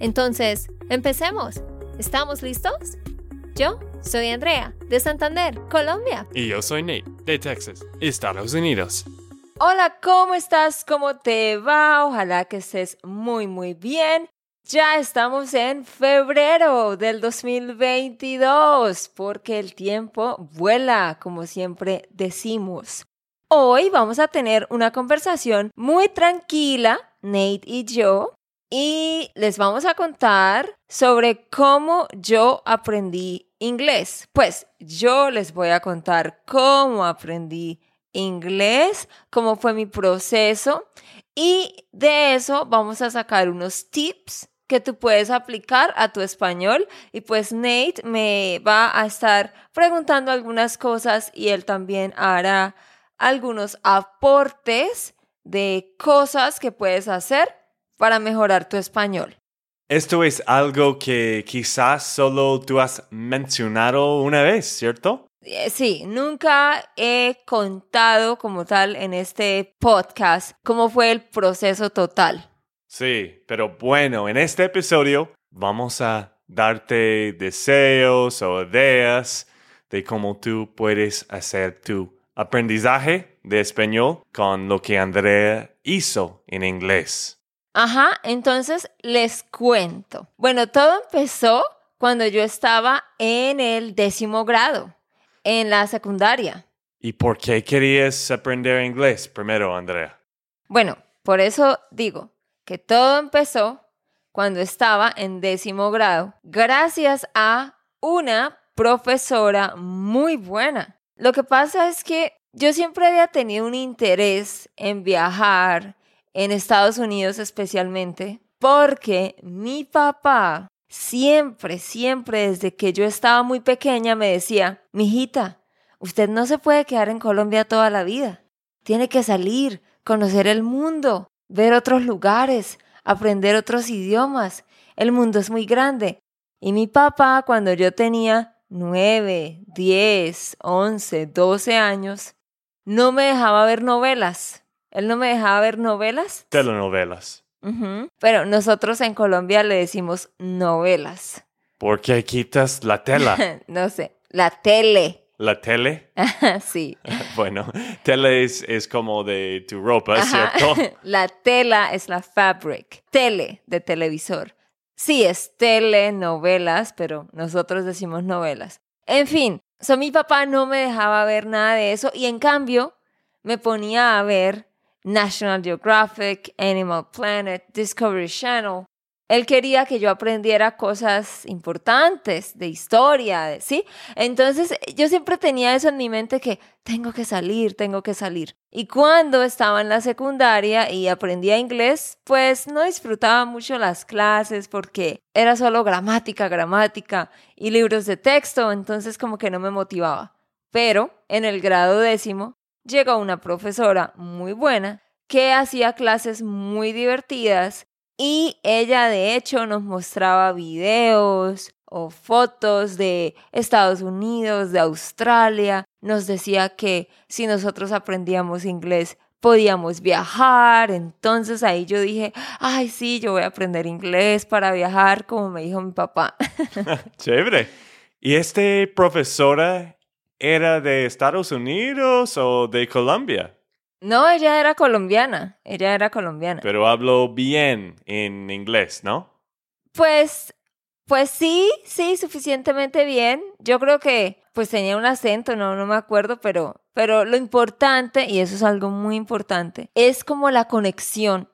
Entonces, empecemos. ¿Estamos listos? Yo soy Andrea, de Santander, Colombia. Y yo soy Nate, de Texas, Estados Unidos. Hola, ¿cómo estás? ¿Cómo te va? Ojalá que estés muy, muy bien. Ya estamos en febrero del 2022 porque el tiempo vuela, como siempre decimos. Hoy vamos a tener una conversación muy tranquila, Nate y yo, y les vamos a contar sobre cómo yo aprendí inglés. Pues yo les voy a contar cómo aprendí inglés, cómo fue mi proceso y de eso vamos a sacar unos tips que tú puedes aplicar a tu español. Y pues Nate me va a estar preguntando algunas cosas y él también hará algunos aportes de cosas que puedes hacer para mejorar tu español. Esto es algo que quizás solo tú has mencionado una vez, ¿cierto? Eh, sí, nunca he contado como tal en este podcast cómo fue el proceso total. Sí, pero bueno, en este episodio vamos a darte deseos o ideas de cómo tú puedes hacer tu aprendizaje de español con lo que Andrea hizo en inglés. Ajá, entonces les cuento. Bueno, todo empezó cuando yo estaba en el décimo grado, en la secundaria. ¿Y por qué querías aprender inglés primero, Andrea? Bueno, por eso digo, que todo empezó cuando estaba en décimo grado, gracias a una profesora muy buena. Lo que pasa es que yo siempre había tenido un interés en viajar, en Estados Unidos especialmente, porque mi papá siempre, siempre desde que yo estaba muy pequeña me decía, mijita, usted no se puede quedar en Colombia toda la vida. Tiene que salir, conocer el mundo, ver otros lugares, aprender otros idiomas. El mundo es muy grande. Y mi papá, cuando yo tenía nueve, diez, once, doce años, no me dejaba ver novelas. Él no me dejaba ver novelas. Telenovelas. Pero nosotros en Colombia le decimos novelas. ¿Por qué quitas la tela? no sé, la tele. ¿La tele? sí. bueno, tele es, como de tu ropa, ¿cierto? la tela es la fabric. Tele, de televisor. Sí, es tele, novelas, pero nosotros decimos novelas. En fin, so mi papá no me dejaba ver nada de eso y en cambio me ponía a ver National Geographic, Animal Planet, Discovery Channel, él quería que yo aprendiera cosas importantes de historia, ¿sí? Entonces yo siempre tenía eso en mi mente que tengo que salir, tengo que salir. Y cuando estaba en la secundaria y aprendía inglés, pues no disfrutaba mucho las clases porque era solo gramática, gramática y libros de texto, entonces como que no me motivaba. Pero en el grado décimo llegó una profesora muy buena que hacía clases muy divertidas y ella de hecho nos mostraba videos o fotos de Estados Unidos, de Australia. Nos decía que si nosotros aprendíamos inglés podíamos viajar. Entonces ahí yo dije, ay sí, yo voy a aprender inglés para viajar, como me dijo mi papá. Chévere. ¿Y este profesora era de Estados Unidos o de Colombia? No, ella era colombiana, ella era colombiana. Pero hablo bien en inglés, ¿no? Pues, pues sí, sí, suficientemente bien. Yo creo que pues tenía un acento, no, no me acuerdo, pero, pero lo importante, y eso es algo muy importante, es como la conexión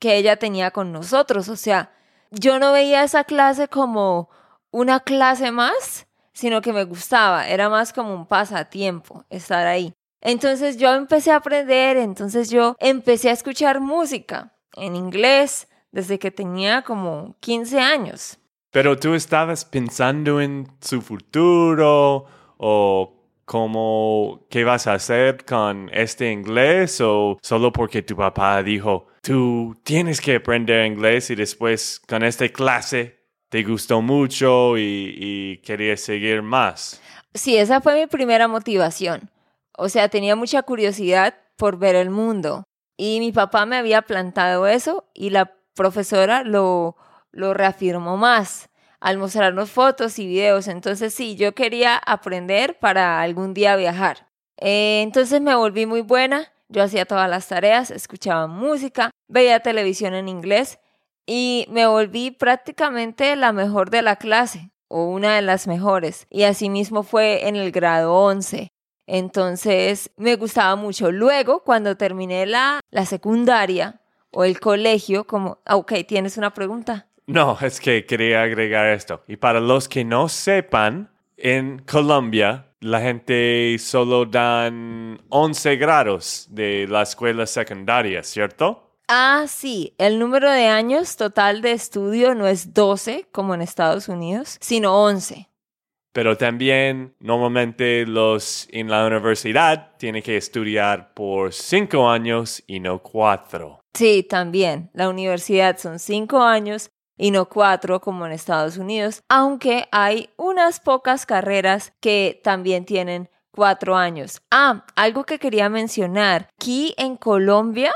que ella tenía con nosotros. O sea, yo no veía esa clase como una clase más, sino que me gustaba, era más como un pasatiempo estar ahí. Entonces yo empecé a aprender, entonces yo empecé a escuchar música en inglés desde que tenía como 15 años. Pero tú estabas pensando en su futuro o cómo, qué vas a hacer con este inglés o solo porque tu papá dijo, tú tienes que aprender inglés y después con esta clase te gustó mucho y, y querías seguir más. Sí, esa fue mi primera motivación. O sea, tenía mucha curiosidad por ver el mundo. Y mi papá me había plantado eso y la profesora lo, lo reafirmó más al mostrarnos fotos y videos. Entonces sí, yo quería aprender para algún día viajar. Eh, entonces me volví muy buena. Yo hacía todas las tareas, escuchaba música, veía televisión en inglés y me volví prácticamente la mejor de la clase o una de las mejores. Y asimismo fue en el grado 11. Entonces me gustaba mucho. Luego, cuando terminé la, la secundaria o el colegio, como, ah, ok, ¿tienes una pregunta? No, es que quería agregar esto. Y para los que no sepan, en Colombia la gente solo dan 11 grados de la escuela secundaria, ¿cierto? Ah, sí, el número de años total de estudio no es 12 como en Estados Unidos, sino 11. Pero también normalmente los en la universidad tienen que estudiar por 5 años y no 4. Sí, también. La universidad son 5 años y no cuatro como en Estados Unidos, aunque hay unas pocas carreras que también tienen cuatro años. Ah, algo que quería mencionar, aquí en Colombia,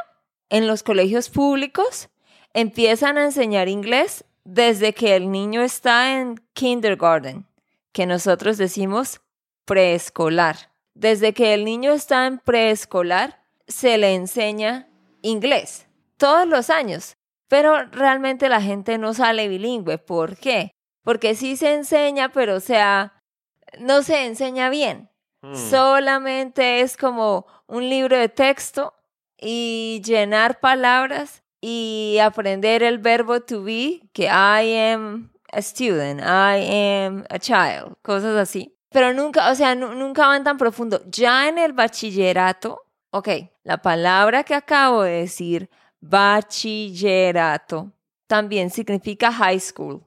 en los colegios públicos, empiezan a enseñar inglés desde que el niño está en kindergarten, que nosotros decimos preescolar. Desde que el niño está en preescolar, se le enseña inglés todos los años. Pero realmente la gente no sale bilingüe. ¿Por qué? Porque sí se enseña, pero o sea, no se enseña bien. Hmm. Solamente es como un libro de texto y llenar palabras y aprender el verbo to be, que I am a student, I am a child, cosas así. Pero nunca, o sea, nunca van tan profundo. Ya en el bachillerato, ok, la palabra que acabo de decir bachillerato. También significa high school.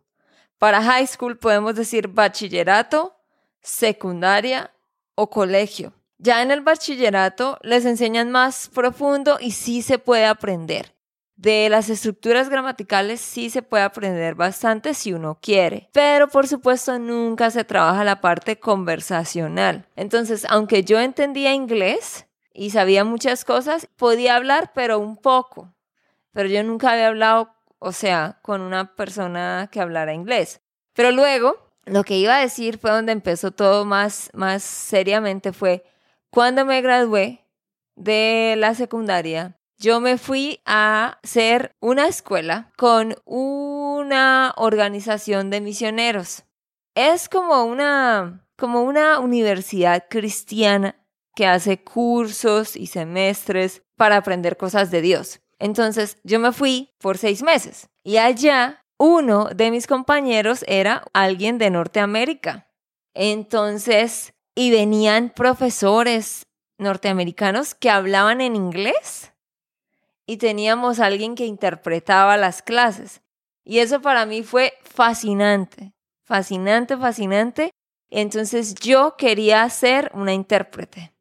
Para high school podemos decir bachillerato, secundaria o colegio. Ya en el bachillerato les enseñan más profundo y sí se puede aprender. De las estructuras gramaticales sí se puede aprender bastante si uno quiere, pero por supuesto nunca se trabaja la parte conversacional. Entonces, aunque yo entendía inglés y sabía muchas cosas, podía hablar, pero un poco pero yo nunca había hablado, o sea, con una persona que hablara inglés. Pero luego, lo que iba a decir fue donde empezó todo más, más seriamente, fue cuando me gradué de la secundaria, yo me fui a hacer una escuela con una organización de misioneros. Es como una, como una universidad cristiana que hace cursos y semestres para aprender cosas de Dios. Entonces yo me fui por seis meses y allá uno de mis compañeros era alguien de Norteamérica. Entonces, y venían profesores norteamericanos que hablaban en inglés y teníamos alguien que interpretaba las clases. Y eso para mí fue fascinante, fascinante, fascinante. Entonces yo quería ser una intérprete.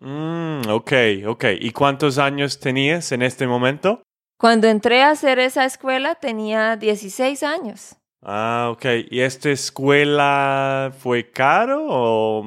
Mm, ok, ok. ¿Y cuántos años tenías en este momento? Cuando entré a hacer esa escuela tenía 16 años. Ah, ok. ¿Y esta escuela fue caro o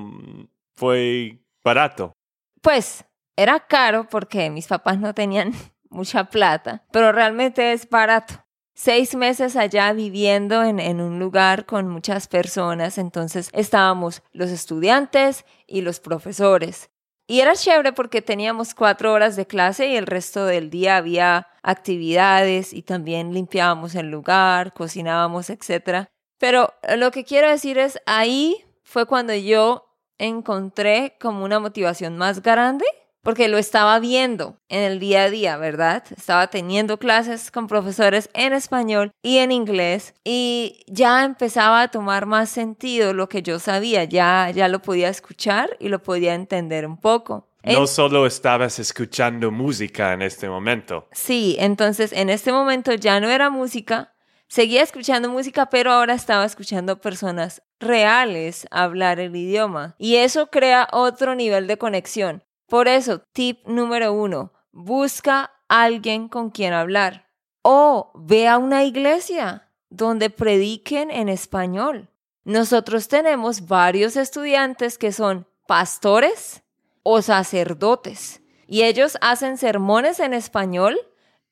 fue barato? Pues era caro porque mis papás no tenían mucha plata, pero realmente es barato. Seis meses allá viviendo en, en, un lugar con muchas personas, entonces estábamos los estudiantes y los profesores. Y era chévere porque teníamos cuatro horas de clase y el resto del día había actividades y también limpiábamos el lugar, cocinábamos, etc. Pero lo que quiero decir es, ahí fue cuando yo encontré como una motivación más grande porque lo estaba viendo en el día a día, ¿verdad? Estaba teniendo clases con profesores en español y en inglés y ya empezaba a tomar más sentido lo que yo sabía, ya ya lo podía escuchar y lo podía entender un poco. No solo estabas escuchando música en este momento. Sí, entonces en este momento ya no era música, seguía escuchando música, pero ahora estaba escuchando personas reales hablar el idioma. Y eso crea otro nivel de conexión. Por eso, tip número uno, busca alguien con quien hablar. O ve a una iglesia donde prediquen en español. Nosotros tenemos varios estudiantes que son pastores, o sacerdotes. Y ellos hacen sermones en español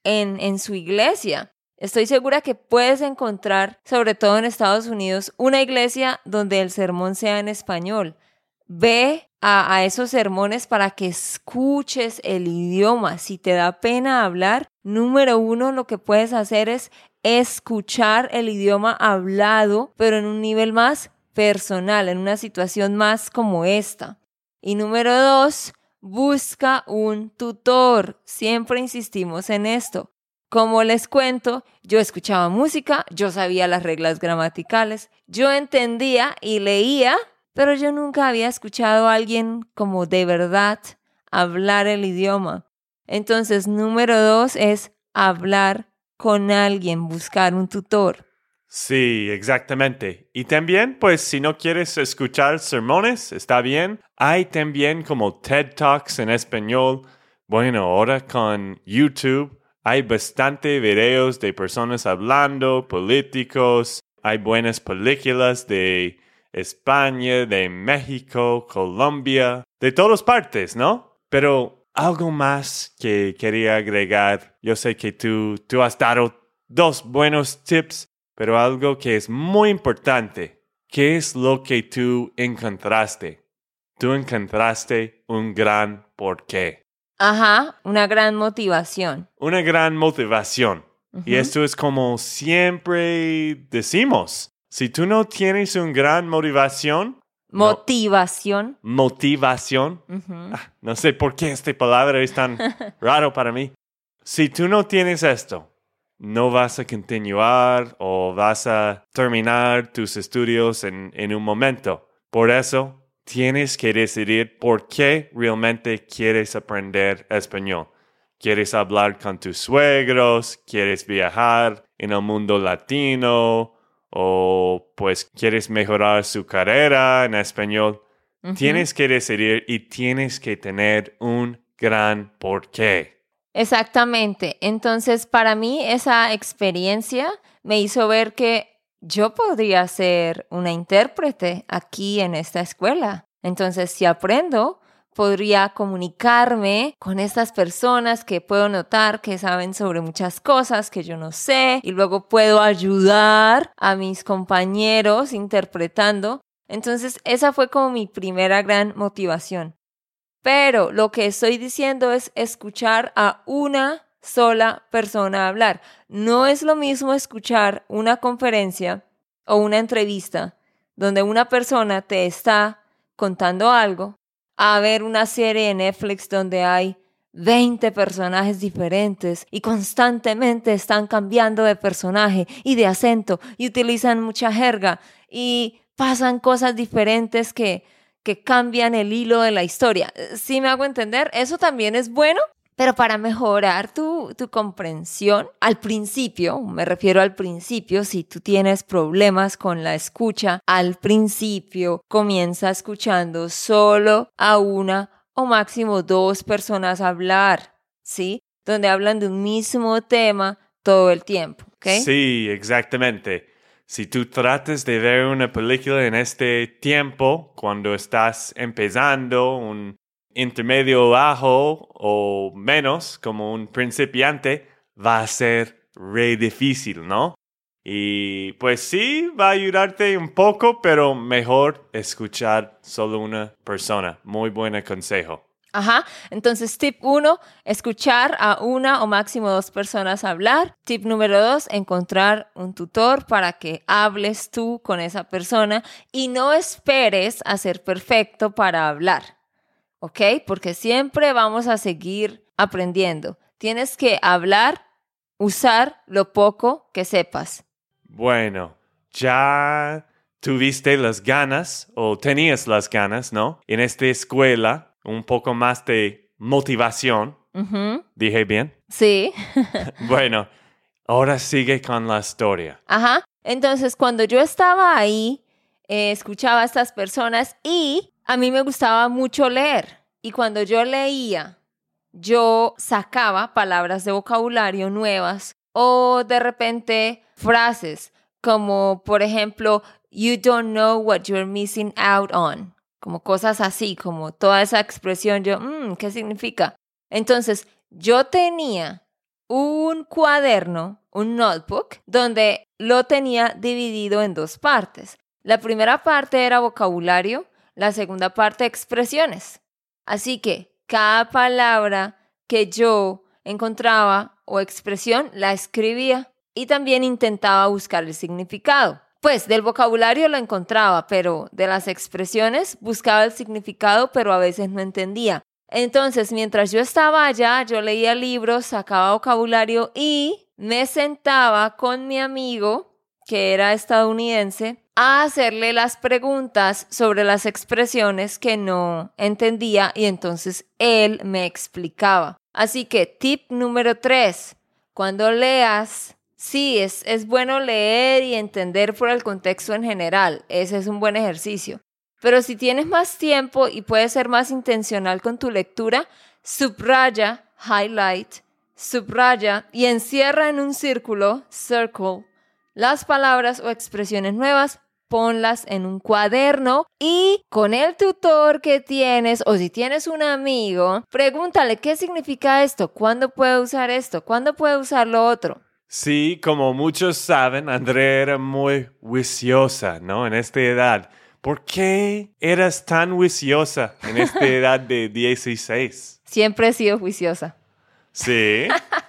en, en su iglesia. Estoy segura que puedes encontrar, sobre todo en Estados Unidos, una iglesia donde el sermón sea en español. Ve a, esos sermones para que escuches el idioma. Si te da pena hablar, número uno, lo que puedes hacer es escuchar el idioma hablado, pero en un nivel más personal, en una situación más como esta. Y número dos, busca un tutor. Siempre insistimos en esto. Como les cuento, yo escuchaba música, yo sabía las reglas gramaticales, yo entendía y leía, pero yo nunca había escuchado a alguien como de verdad hablar el idioma. Entonces, número dos es hablar con alguien, buscar un tutor. Sí, exactamente. Y también, pues, si no quieres escuchar sermones, está bien. Hay también como TED Talks en español. Bueno, ahora con YouTube hay bastante videos de personas hablando, políticos. Hay buenas películas de España, de México, Colombia, de todas partes, ¿no? Pero algo más que quería agregar. Yo sé que tú, tú has dado dos buenos tips pero algo que es muy importante. ¿Qué es lo que tú encontraste? Tú encontraste un gran porqué. Ajá, una gran motivación. Una gran motivación. Y esto es como siempre decimos. Si tú no tienes una gran motivación. Motivación. motivación. Ah, no sé por qué esta palabra es tan raro para mí. Si tú no tienes esto, no vas a continuar o vas a terminar tus estudios en, un momento. Por eso, tienes que decidir por qué realmente quieres aprender español. ¿Quieres hablar con tus suegros? ¿Quieres viajar en el mundo latino? ¿O pues quieres mejorar su carrera en español? Tienes que decidir y tienes que tener un gran porqué. Exactamente. Entonces, para mí esa experiencia me hizo ver que yo podría ser una intérprete aquí en esta escuela. Entonces, si aprendo, podría comunicarme con estas personas que puedo notar que saben sobre muchas cosas que yo no sé y luego puedo ayudar a mis compañeros interpretando. Entonces, esa fue como mi primera gran motivación. Pero lo que estoy diciendo es escuchar a una sola persona hablar. No es lo mismo escuchar una conferencia o una entrevista donde una persona te está contando algo a ver una serie de Netflix donde hay 20 personajes diferentes y constantemente están cambiando de personaje y de acento y utilizan mucha jerga y pasan cosas diferentes que que cambian el hilo de la historia. Si me hago entender, eso también es bueno, pero para mejorar tu, tu, comprensión, al principio, me refiero al principio, si tú tienes problemas con la escucha, al principio comienza escuchando solo a una o máximo dos personas hablar, ¿sí? Donde hablan de un mismo tema todo el tiempo, ¿ok? Sí, exactamente. Si tú tratas de ver una película en este tiempo, cuando estás empezando un intermedio bajo o menos como un principiante, va a ser re difícil, ¿no? Y pues sí, va a ayudarte un poco, pero mejor escuchar solo una persona. Muy buen consejo. Ajá. Entonces, tip uno, escuchar a una o máximo dos personas hablar. Tip número dos, encontrar un tutor para que hables tú con esa persona y no esperes a ser perfecto para hablar. ¿Ok? Porque siempre vamos a seguir aprendiendo. Tienes que hablar, usar lo poco que sepas. Bueno, ya tuviste las ganas o tenías las ganas, ¿no? En esta escuela un poco más de motivación. ¿Dije bien? Sí. Bueno, ahora sigue con la historia. Ajá. Entonces, cuando yo estaba ahí, eh, escuchaba a estas personas y a mí me gustaba mucho leer. Y cuando yo leía, yo sacaba palabras de vocabulario nuevas o de repente frases como, por ejemplo, you don't know what you're missing out on. Como cosas así, como toda esa expresión, yo, "Mm, ¿qué significa? Entonces, yo tenía un cuaderno, un notebook, donde lo tenía dividido en dos partes. La primera parte era vocabulario, la segunda parte expresiones. Así que cada palabra que yo encontraba o expresión la escribía y también intentaba buscar el significado. Pues del vocabulario lo encontraba, pero de las expresiones buscaba el significado, pero a veces no entendía. Entonces, mientras yo estaba allá, yo leía libros, sacaba vocabulario y me sentaba con mi amigo, que era estadounidense, a hacerle las preguntas sobre las expresiones que no entendía y entonces él me explicaba. Así que tip número tres, cuando leas, sí, es, es bueno leer y entender por el contexto en general, ese es un buen ejercicio. Pero si tienes más tiempo y puedes ser más intencional con tu lectura, subraya, highlight, subraya y encierra en un círculo, circle, las palabras o expresiones nuevas, ponlas en un cuaderno y con el tutor que tienes o si tienes un amigo, pregúntale qué significa esto, cuándo puedo usar esto, cuándo puedo usar lo otro. Sí, como muchos saben, Andrea era muy juiciosa, ¿no? En esta edad. ¿Por qué eras tan juiciosa en esta edad de 16? Siempre he sido juiciosa. Sí.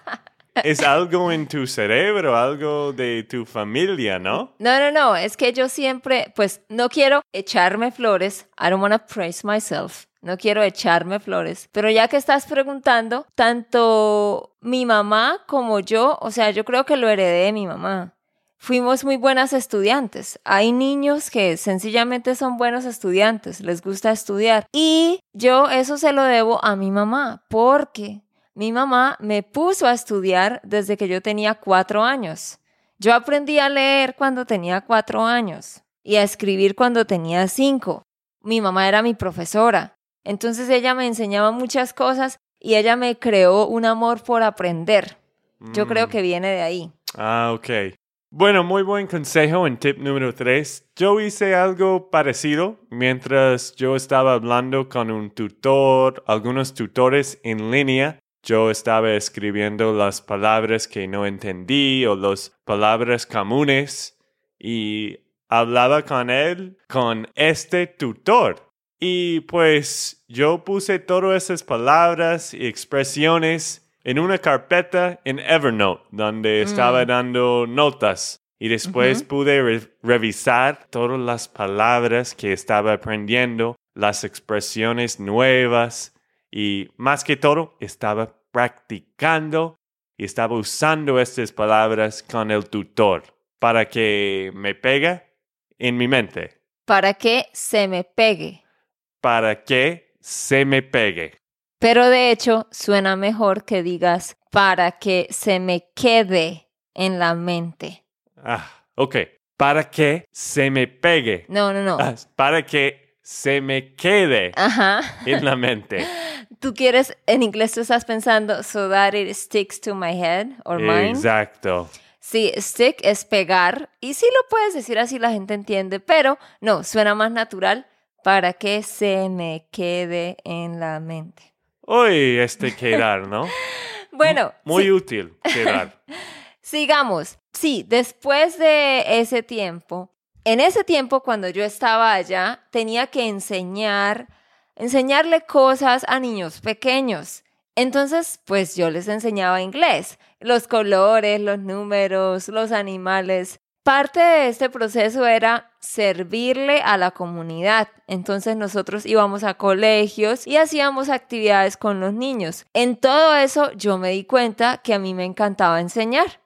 Es algo en tu cerebro, algo de tu familia, ¿no? No, no, no, es que yo siempre, pues no quiero echarme flores. I don't want to praise myself. No quiero echarme flores. Pero ya que estás preguntando, tanto mi mamá como yo, o sea, yo creo que lo heredé de mi mamá. Fuimos muy buenas estudiantes. Hay niños que sencillamente son buenos estudiantes, les gusta estudiar. Y yo eso se lo debo a mi mamá, porque mi mamá me puso a estudiar desde que yo tenía cuatro años. Yo aprendí a leer cuando tenía cuatro años y a escribir cuando tenía cinco. Mi mamá era mi profesora. Entonces ella me enseñaba muchas cosas y ella me creó un amor por aprender. Yo creo Mm. que viene de ahí. Ah, ok. Bueno, muy buen consejo en tip número 3. Yo hice algo parecido mientras yo estaba hablando con un tutor, algunos tutores en línea. Yo estaba escribiendo las palabras que no entendí o las palabras comunes y hablaba con él, con este tutor. Y pues yo puse todas esas palabras y expresiones en una carpeta en Evernote, donde estaba dando notas. Y después pude re- revisar todas las palabras que estaba aprendiendo, las expresiones nuevas y más que todo estaba practicando y estaba usando estas palabras con el tutor para que me pega en mi mente, Para que se me pegue. para que se me pegue. Pero de hecho suena mejor que digas para que se me quede en la mente. Ah, ok. Para que se me pegue. No, no, no. Ah, para que se me quede Ajá. en la mente. Tú quieres, en inglés tú estás pensando, so that it sticks to my head or mine. Exacto. Sí, stick es pegar. Y sí lo puedes decir así, la gente entiende. Pero no, suena más natural para que se me quede en la mente. Uy, este quedar, ¿no? Bueno, Muy sí, útil quedar. sigamos. Sí, después de ese tiempo, en ese tiempo cuando yo estaba allá, tenía que enseñar, enseñarle cosas a niños pequeños. Entonces, pues yo les enseñaba inglés, los colores, los números, los animales. Parte de este proceso era servirle a la comunidad. Entonces nosotros íbamos a colegios y hacíamos actividades con los niños. En todo eso yo me di cuenta que a mí me encantaba enseñar.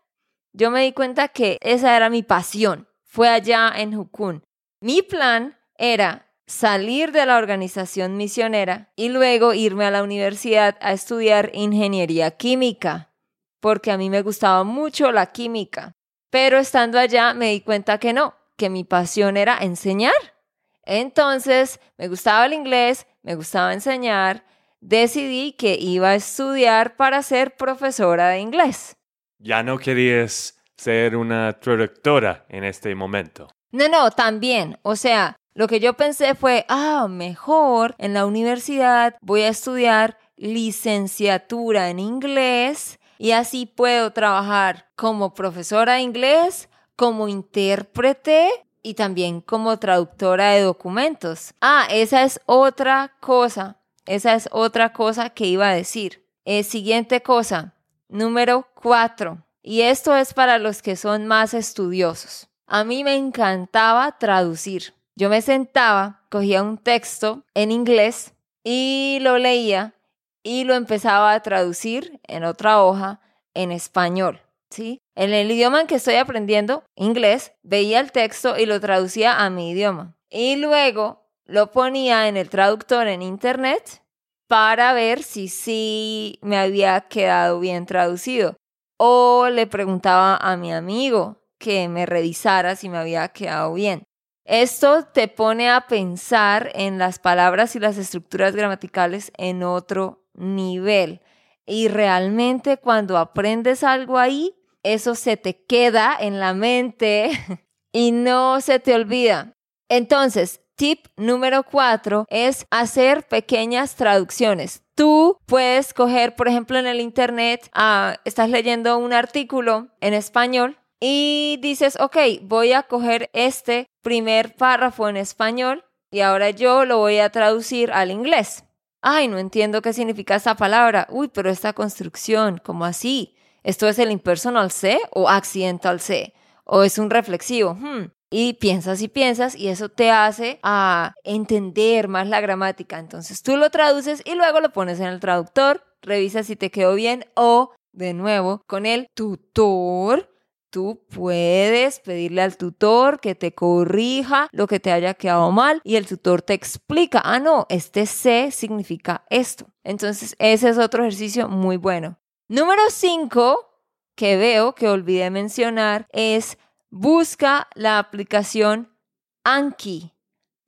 Yo me di cuenta que esa era mi pasión. Fue allá en Jukun. Mi plan era salir de la organización misionera y luego irme a la universidad a estudiar ingeniería química, porque a mí me gustaba mucho la química. Pero estando allá me di cuenta que no, que mi pasión era enseñar. Entonces, me gustaba el inglés, me gustaba enseñar, decidí que iba a estudiar para ser profesora de inglés. Ya no querías ser una traductora en este momento. No, no, también. O sea, lo que yo pensé fue, ah, mejor en la universidad voy a estudiar licenciatura en inglés y así puedo trabajar como profesora de inglés, como intérprete y también como traductora de documentos. Ah, esa es otra cosa. Esa es otra cosa que iba a decir. Eh, siguiente cosa, número cuatro. Y esto es para los que son más estudiosos. A mí me encantaba traducir. Yo me sentaba, cogía un texto en inglés y lo leía y lo empezaba a traducir en otra hoja en español. ¿sí? En el idioma en que estoy aprendiendo, inglés, veía el texto y lo traducía a mi idioma. Y luego lo ponía en el traductor en internet para ver si sí me había quedado bien traducido. O le preguntaba a mi amigo que me revisara si me había quedado bien. Esto te pone a pensar en las palabras y las estructuras gramaticales en otro nivel. Y realmente cuando aprendes algo ahí, eso se te queda en la mente y no se te olvida. Entonces, tip número cuatro es hacer pequeñas traducciones. Tú puedes coger, por ejemplo, en el Internet, ah, estás leyendo un artículo en español y dices, ok, voy a coger este primer párrafo en español y ahora yo lo voy a traducir al inglés. Ay, no entiendo qué significa esta palabra. Uy, pero esta construcción, ¿cómo así? ¿Esto es el impersonal C o accidental C? ¿O es un reflexivo? Hmm. Y piensas y piensas y eso te hace a entender más la gramática. Entonces tú lo traduces y luego lo pones en el traductor, revisas si te quedó bien o, de nuevo, con el tutor Tú puedes pedirle al tutor que te corrija lo que te haya quedado mal y el tutor te explica, ah, no, este C significa esto. Entonces, ese es otro ejercicio muy bueno. Número 5 que veo que olvidé mencionar es busca la aplicación Anki.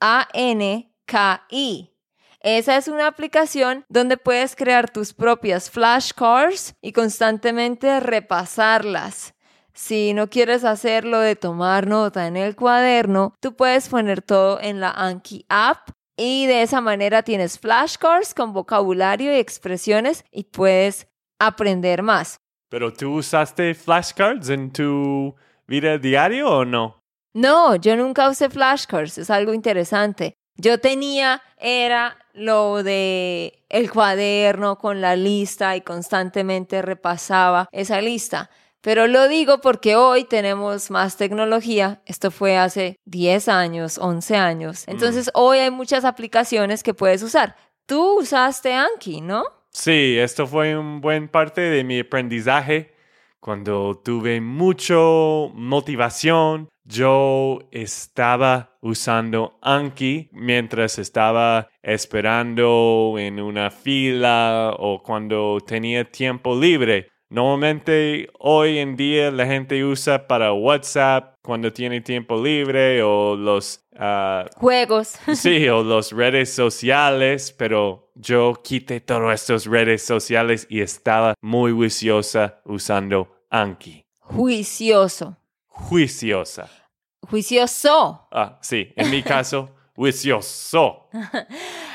A-N-K-I. Esa es una aplicación donde puedes crear tus propias flashcards y constantemente repasarlas. Si no quieres hacerlo de tomar nota en el cuaderno, tú puedes poner todo en la Anki app y de esa manera tienes flashcards con vocabulario y expresiones y puedes aprender más. ¿Pero tú usaste flashcards en tu vida diaria o no? No, yo nunca usé flashcards, es algo interesante. Yo tenía, era lo de el cuaderno con la lista y constantemente repasaba esa lista. Pero lo digo porque hoy tenemos más tecnología. Esto fue hace 10 años, 11 años. Mm. Entonces hoy hay muchas aplicaciones que puedes usar. Tú usaste Anki, ¿no? Sí, esto fue un buen parte de mi aprendizaje. Cuando tuve mucha motivación, yo estaba usando Anki mientras estaba esperando en una fila o cuando tenía tiempo libre. Normalmente hoy en día la gente usa para WhatsApp cuando tiene tiempo libre o los ah, juegos. sí, o las redes sociales, pero yo quité todas estas redes sociales y estaba muy juiciosa usando Anki. Juicioso. Juiciosa. Juicioso. Ah, sí, en mi caso, juicioso.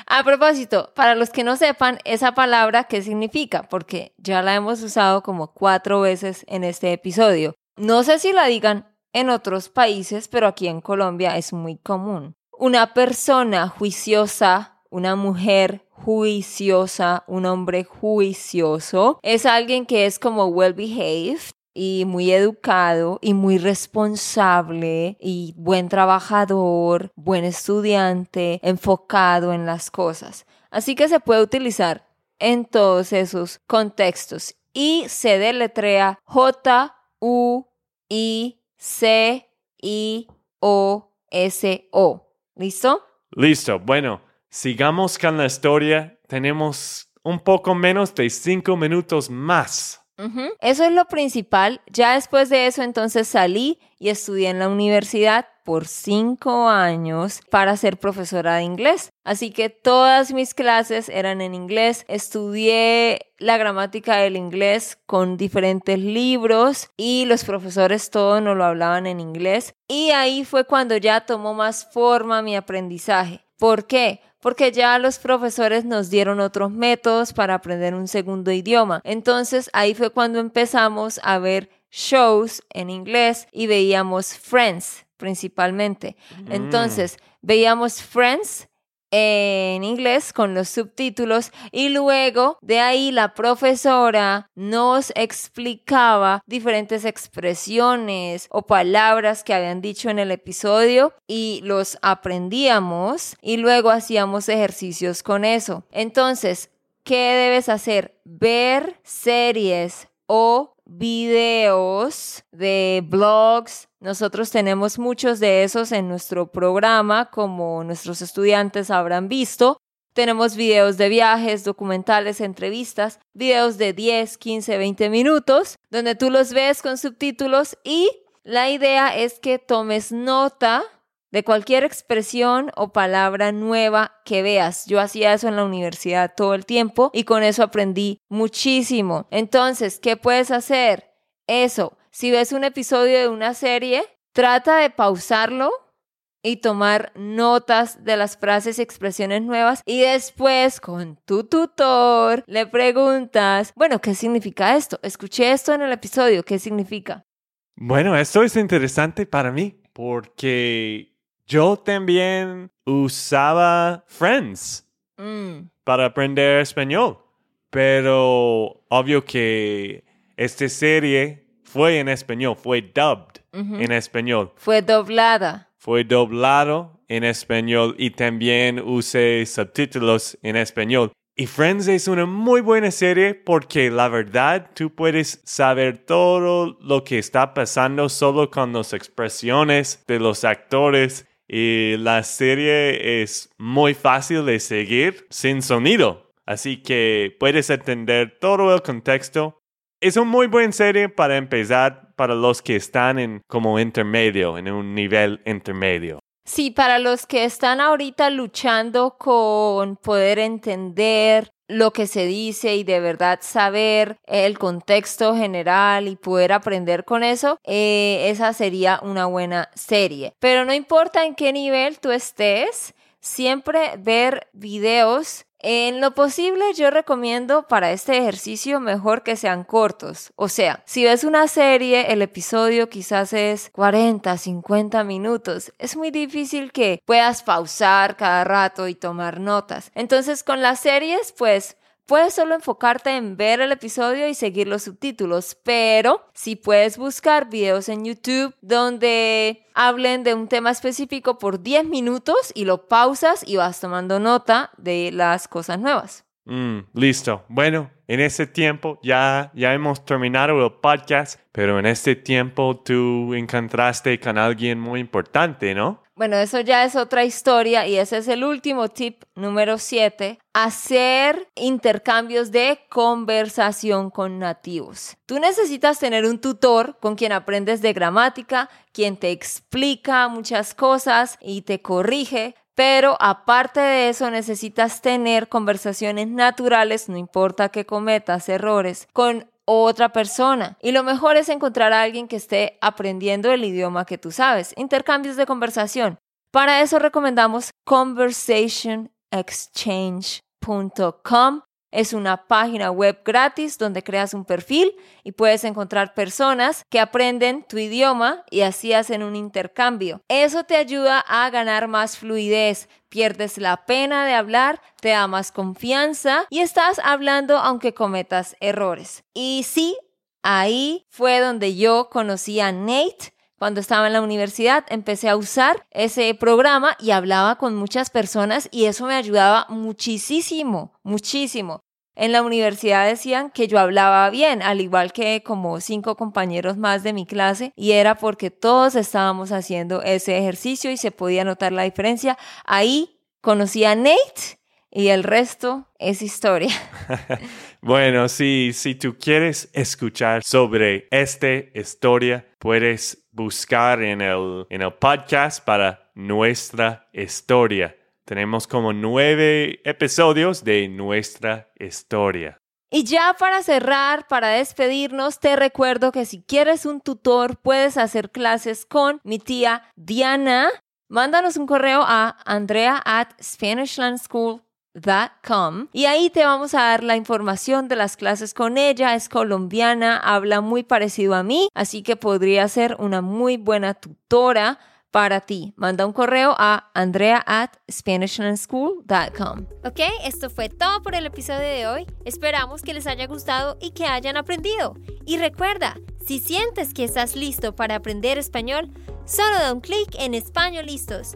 A propósito, para los que no sepan esa palabra, ¿qué significa? Porque ya la hemos usado como cuatro veces en este episodio. No sé si la digan en otros países, pero aquí en Colombia es muy común. Una persona juiciosa, una mujer juiciosa, un hombre juicioso, es alguien que es como well behaved, y muy educado y muy responsable y buen trabajador, buen estudiante, enfocado en las cosas. Así que se puede utilizar en todos esos contextos y se deletrea J U I C I O S O. ¿Listo? Listo. Bueno, sigamos con la historia. Tenemos un poco menos de cinco minutos más. Eso es lo principal. Ya después de eso, entonces salí y estudié en la universidad por cinco años para ser profesora de inglés. Así que todas mis clases eran en inglés. Estudié la gramática del inglés con diferentes libros y los profesores todos nos lo hablaban en inglés. Y ahí fue cuando ya tomó más forma mi aprendizaje. ¿Por qué? Porque ya los profesores nos dieron otros métodos para aprender un segundo idioma. Entonces ahí fue cuando empezamos a ver shows en inglés y veíamos Friends principalmente. Entonces veíamos Friends en inglés con los subtítulos y luego de ahí la profesora nos explicaba diferentes expresiones o palabras que habían dicho en el episodio y los aprendíamos y luego hacíamos ejercicios con eso. Entonces, ¿qué debes hacer? Ver series o videos de blogs. Nosotros tenemos muchos de esos en nuestro programa, como nuestros estudiantes habrán visto. Tenemos videos de viajes, documentales, entrevistas, videos de 10, 15, 20 minutos, donde tú los ves con subtítulos y la idea es que tomes nota de cualquier expresión o palabra nueva que veas. Yo hacía eso en la universidad todo el tiempo y con eso aprendí muchísimo. Entonces, ¿qué puedes hacer? Eso, si ves un episodio de una serie, trata de pausarlo y tomar notas de las frases y expresiones nuevas y después con tu tutor le preguntas, bueno, ¿qué significa esto? Escuché esto en el episodio, ¿qué significa? Bueno, esto es interesante para mí porque yo también usaba Friends Mm, para aprender español, pero obvio que esta serie fue en español, fue dubbed en español, Fue doblada. fue doblado en español y también usé subtítulos en español. Y Friends es una muy buena serie porque la verdad tú puedes saber todo lo que está pasando solo con las expresiones de los actores y la serie es muy fácil de seguir sin sonido. Así que puedes entender todo el contexto. Es una muy buena serie para empezar para los que están en como intermedio, en un nivel intermedio. Sí, para los que están ahorita luchando con poder entender lo que se dice y de verdad saber el contexto general y poder aprender con eso, eh, esa sería una buena serie. Pero no importa en qué nivel tú estés, siempre ver videos. En lo posible yo recomiendo para este ejercicio mejor que sean cortos. O sea, si ves una serie, el episodio quizás es 40, 50 minutos. Es muy difícil que puedas pausar cada rato y tomar notas. Entonces con las series, pues Puedes solo enfocarte en ver el episodio y seguir los subtítulos, pero si puedes buscar videos en YouTube donde hablen de un tema específico por 10 minutos y lo pausas y vas tomando nota de las cosas nuevas. Mm, listo. Bueno, en ese tiempo ya, ya hemos terminado el podcast, pero en este tiempo tú encontraste con alguien muy importante, ¿no? Bueno, eso ya es otra historia y ese es el último tip número 7. Hacer intercambios de conversación con nativos. Tú necesitas tener un tutor con quien aprendes de gramática, quien te explica muchas cosas y te corrige. Pero aparte de eso necesitas tener conversaciones naturales, no importa que cometas errores, con otra persona. Y lo mejor es encontrar a alguien que esté aprendiendo el idioma que tú sabes. Intercambios de conversación. Para eso recomendamos conversationexchange.com. Es una página web gratis donde creas un perfil y puedes encontrar personas que aprenden tu idioma y así hacen un intercambio. Eso te ayuda a ganar más fluidez, pierdes la pena de hablar, te da más confianza y estás hablando aunque cometas errores. Y sí, ahí fue donde yo conocí a Nate. Cuando estaba en la universidad empecé a usar ese programa y hablaba con muchas personas y eso me ayudaba muchísimo, muchísimo. En la universidad decían que yo hablaba bien, al igual que como cinco compañeros más de mi clase, y era porque todos estábamos haciendo ese ejercicio y se podía notar la diferencia. Ahí conocí a Nate y el resto es historia. bueno, sí, si tú quieres escuchar sobre esta historia, puedes buscar en el, en el podcast para nuestra historia. Tenemos como nueve episodios de nuestra historia. Y ya para cerrar, para despedirnos, te recuerdo que si quieres un tutor, puedes hacer clases con mi tía Diana. Mándanos un correo a andrea at spanishlandschool.com y ahí te vamos a dar la información de las clases con ella. Es colombiana, habla muy parecido a mí, así que podría ser una muy buena tutora para ti. Manda un correo a andrea at spanishlandschool.com. Ok, esto fue todo por el episodio de hoy. Esperamos que les haya gustado y que hayan aprendido. Y recuerda, si sientes que estás listo para aprender español, solo da un clic en Español Listos.